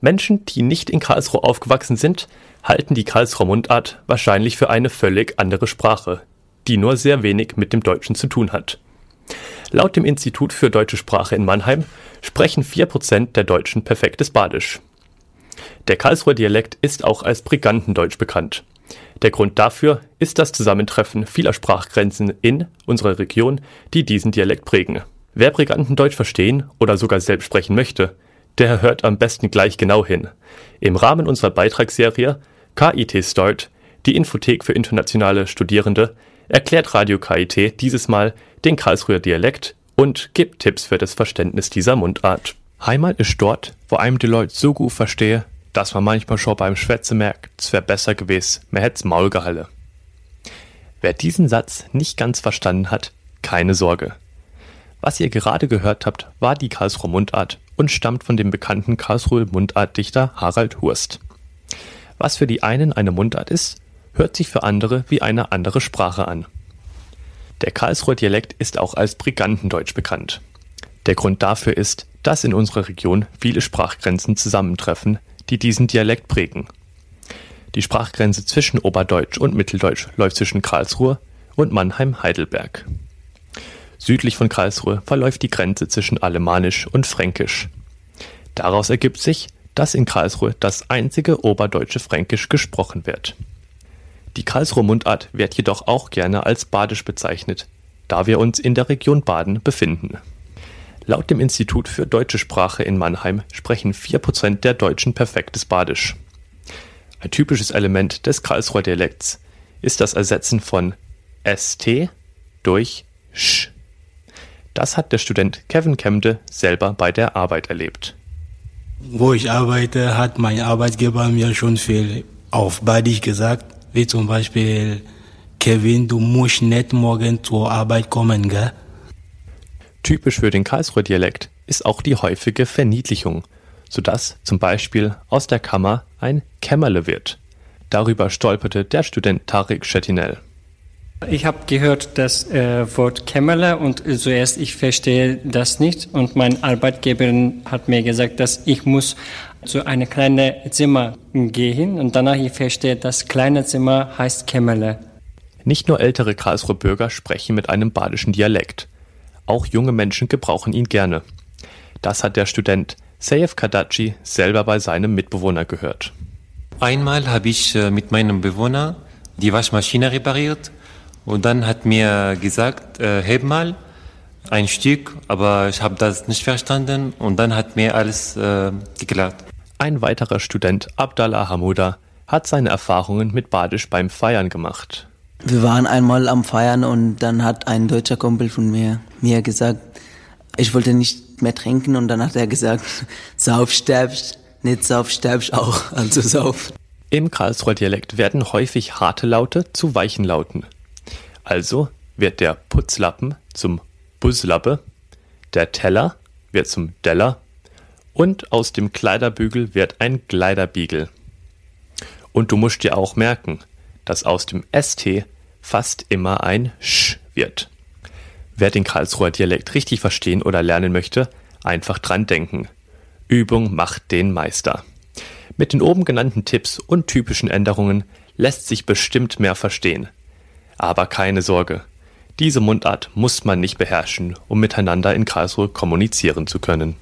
Menschen, die nicht in Karlsruhe aufgewachsen sind, halten die Karlsruher Mundart wahrscheinlich für eine völlig andere Sprache, die nur sehr wenig mit dem Deutschen zu tun hat. Laut dem Institut für deutsche Sprache in Mannheim sprechen 4% der Deutschen perfektes Badisch. Der Karlsruher Dialekt ist auch als Brigantendeutsch bekannt. Der Grund dafür ist das Zusammentreffen vieler Sprachgrenzen in unserer Region, die diesen Dialekt prägen. Wer Brigantendeutsch verstehen oder sogar selbst sprechen möchte, der hört am besten gleich genau hin. Im Rahmen unserer Beitragsserie KIT Start, die Infothek für internationale Studierende, erklärt Radio KIT dieses Mal den Karlsruher Dialekt und gibt Tipps für das Verständnis dieser Mundart. Heimat ist dort, wo einem die Leute so gut verstehe, dass man manchmal schon beim Schwätze merkt, es wäre besser gewesen, man hätt's Maul gehalle. Wer diesen Satz nicht ganz verstanden hat, keine Sorge. Was ihr gerade gehört habt, war die Karlsruher Mundart und stammt von dem bekannten Karlsruher Mundartdichter Harald Hurst. Was für die einen eine Mundart ist, hört sich für andere wie eine andere Sprache an. Der Karlsruher Dialekt ist auch als Brigantendeutsch bekannt. Der Grund dafür ist, dass in unserer Region viele Sprachgrenzen zusammentreffen, die diesen Dialekt prägen. Die Sprachgrenze zwischen Oberdeutsch und Mitteldeutsch läuft zwischen Karlsruhe und Mannheim-Heidelberg. Südlich von Karlsruhe verläuft die Grenze zwischen Alemannisch und Fränkisch. Daraus ergibt sich, dass in Karlsruhe das einzige oberdeutsche Fränkisch gesprochen wird. Die Karlsruher Mundart wird jedoch auch gerne als Badisch bezeichnet, da wir uns in der Region Baden befinden. Laut dem Institut für deutsche Sprache in Mannheim sprechen 4% der Deutschen perfektes Badisch. Ein typisches Element des Karlsruher Dialekts ist das Ersetzen von st durch sch. Das hat der Student Kevin Kemde selber bei der Arbeit erlebt. Wo ich arbeite, hat mein Arbeitgeber mir schon viel auf Badisch gesagt, wie zum Beispiel, Kevin, du musst nicht morgen zur Arbeit kommen, gell? Typisch für den Karlsruher Dialekt ist auch die häufige Verniedlichung, sodass zum Beispiel aus der Kammer ein Kämmerle wird. Darüber stolperte der Student Tarek Schetinel. Ich habe gehört das äh, Wort Kämmerle und zuerst ich verstehe das nicht und mein Arbeitgeberin hat mir gesagt, dass ich muss zu einem kleinen Zimmer gehen und danach ich verstehe, das kleine Zimmer heißt Kämmerle. Nicht nur ältere Karlsruher Bürger sprechen mit einem badischen Dialekt. Auch junge Menschen gebrauchen ihn gerne. Das hat der Student Seyef Kadachi selber bei seinem Mitbewohner gehört. Einmal habe ich äh, mit meinem Bewohner die Waschmaschine repariert und dann hat mir gesagt, äh, heb mal ein Stück, aber ich habe das nicht verstanden und dann hat mir alles äh, geklärt. Ein weiterer Student, Abdallah Hamuda, hat seine Erfahrungen mit Badisch beim Feiern gemacht. Wir waren einmal am Feiern und dann hat ein deutscher Kumpel von mir mir gesagt, ich wollte nicht mehr trinken und dann hat er gesagt, sauf sterbst, nicht sauf sterbst auch, also sauf. Im Karlsruher Dialekt werden häufig harte Laute zu weichen Lauten. Also wird der Putzlappen zum Buslappe, der Teller wird zum Deller und aus dem Kleiderbügel wird ein Kleiderbiegel. Und du musst dir auch merken, dass aus dem ST fast immer ein Sch wird. Wer den Karlsruher Dialekt richtig verstehen oder lernen möchte, einfach dran denken. Übung macht den Meister. Mit den oben genannten Tipps und typischen Änderungen lässt sich bestimmt mehr verstehen. Aber keine Sorge, diese Mundart muss man nicht beherrschen, um miteinander in Karlsruhe kommunizieren zu können.